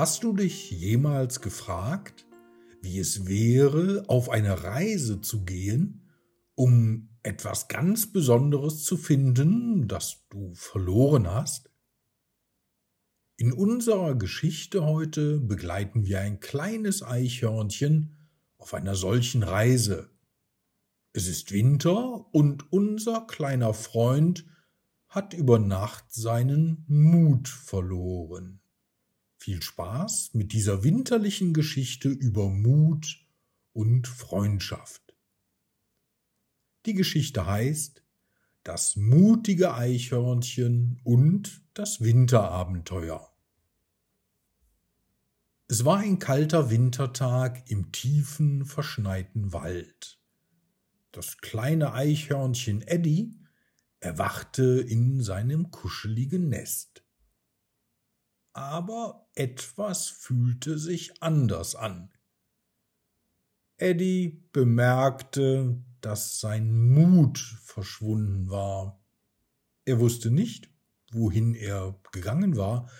Hast du dich jemals gefragt, wie es wäre, auf eine Reise zu gehen, um etwas ganz Besonderes zu finden, das du verloren hast? In unserer Geschichte heute begleiten wir ein kleines Eichhörnchen auf einer solchen Reise. Es ist Winter und unser kleiner Freund hat über Nacht seinen Mut verloren. Viel Spaß mit dieser winterlichen Geschichte über Mut und Freundschaft. Die Geschichte heißt Das mutige Eichhörnchen und das Winterabenteuer. Es war ein kalter Wintertag im tiefen, verschneiten Wald. Das kleine Eichhörnchen Eddie erwachte in seinem kuscheligen Nest aber etwas fühlte sich anders an. Eddie bemerkte, dass sein Mut verschwunden war. Er wusste nicht, wohin er gegangen war,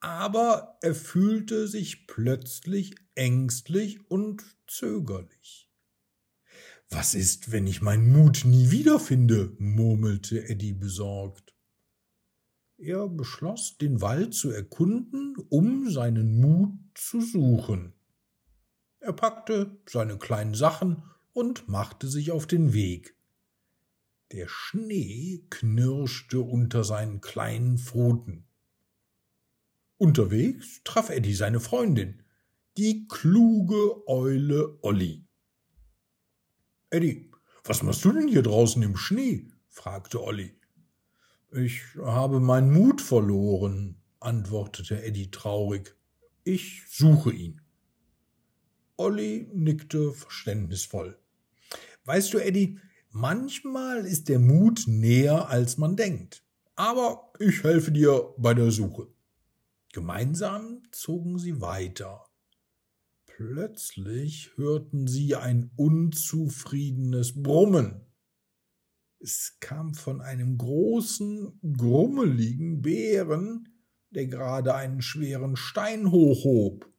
aber er fühlte sich plötzlich ängstlich und zögerlich. Was ist, wenn ich meinen Mut nie wiederfinde? murmelte Eddie besorgt. Er beschloss, den Wald zu erkunden, um seinen Mut zu suchen. Er packte seine kleinen Sachen und machte sich auf den Weg. Der Schnee knirschte unter seinen kleinen Pfoten. Unterwegs traf Eddie seine Freundin, die kluge Eule Olli. Eddie, was machst du denn hier draußen im Schnee? fragte Olli. Ich habe meinen Mut verloren, antwortete Eddie traurig. Ich suche ihn. Olli nickte verständnisvoll. Weißt du, Eddie, manchmal ist der Mut näher, als man denkt. Aber ich helfe dir bei der Suche. Gemeinsam zogen sie weiter. Plötzlich hörten sie ein unzufriedenes Brummen. Es kam von einem großen, grummeligen Bären, der gerade einen schweren Stein hochhob.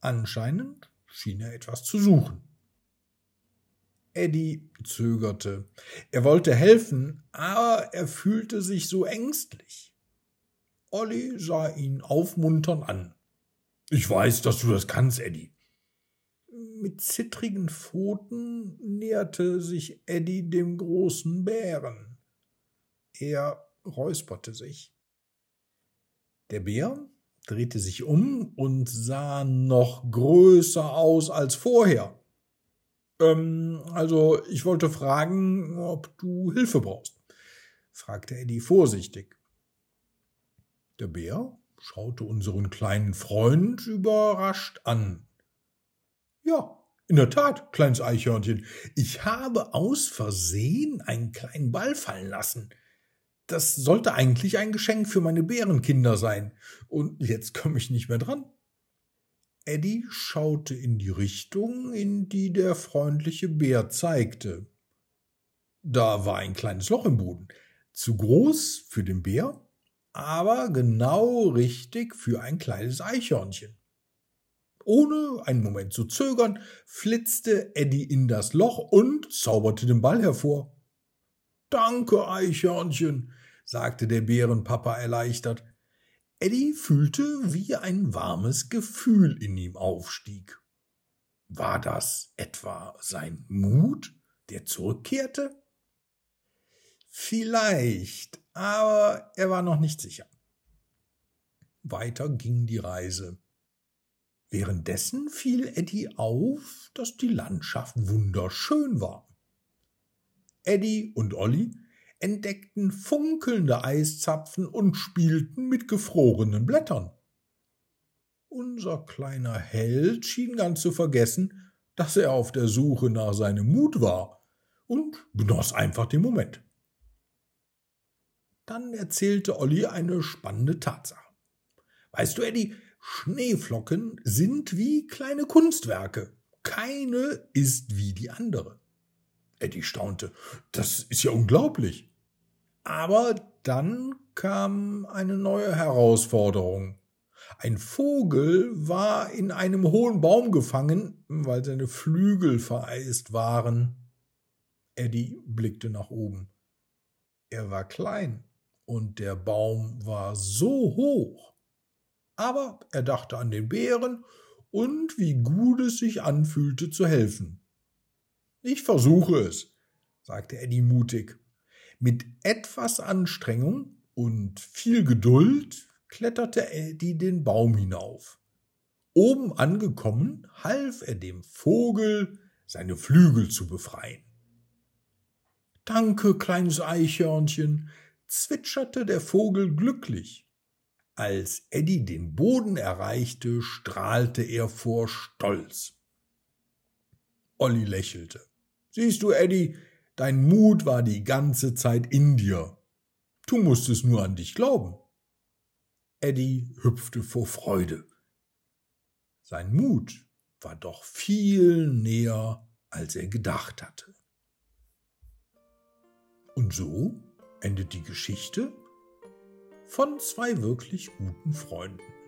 Anscheinend schien er etwas zu suchen. Eddie zögerte. Er wollte helfen, aber er fühlte sich so ängstlich. Olli sah ihn aufmunternd an. Ich weiß, dass du das kannst, Eddie. Mit zittrigen Pfoten näherte sich Eddie dem großen Bären. Er räusperte sich. Der Bär drehte sich um und sah noch größer aus als vorher. Ähm, also, ich wollte fragen, ob du Hilfe brauchst, fragte Eddie vorsichtig. Der Bär schaute unseren kleinen Freund überrascht an. Ja, in der Tat, kleines Eichhörnchen, ich habe aus Versehen einen kleinen Ball fallen lassen. Das sollte eigentlich ein Geschenk für meine Bärenkinder sein, und jetzt komme ich nicht mehr dran. Eddie schaute in die Richtung, in die der freundliche Bär zeigte. Da war ein kleines Loch im Boden, zu groß für den Bär, aber genau richtig für ein kleines Eichhörnchen. Ohne einen Moment zu zögern, flitzte Eddie in das Loch und zauberte den Ball hervor. Danke, Eichhörnchen, sagte der Bärenpapa erleichtert. Eddie fühlte, wie ein warmes Gefühl in ihm aufstieg. War das etwa sein Mut, der zurückkehrte? Vielleicht, aber er war noch nicht sicher. Weiter ging die Reise. Währenddessen fiel Eddie auf, dass die Landschaft wunderschön war. Eddie und Olli entdeckten funkelnde Eiszapfen und spielten mit gefrorenen Blättern. Unser kleiner Held schien ganz zu vergessen, dass er auf der Suche nach seinem Mut war und genoss einfach den Moment. Dann erzählte Olli eine spannende Tatsache. Weißt du, Eddie, Schneeflocken sind wie kleine Kunstwerke. Keine ist wie die andere. Eddie staunte. Das ist ja unglaublich. Aber dann kam eine neue Herausforderung. Ein Vogel war in einem hohen Baum gefangen, weil seine Flügel vereist waren. Eddie blickte nach oben. Er war klein und der Baum war so hoch. Aber er dachte an den Bären und wie gut es sich anfühlte zu helfen. Ich versuche es, sagte Eddie mutig. Mit etwas Anstrengung und viel Geduld kletterte Eddie den Baum hinauf. Oben angekommen, half er dem Vogel, seine Flügel zu befreien. Danke, kleines Eichhörnchen, zwitscherte der Vogel glücklich. Als Eddie den Boden erreichte, strahlte er vor Stolz. Olli lächelte. Siehst du, Eddie, dein Mut war die ganze Zeit in dir. Du musstest nur an dich glauben. Eddie hüpfte vor Freude. Sein Mut war doch viel näher, als er gedacht hatte. Und so endet die Geschichte von zwei wirklich guten Freunden.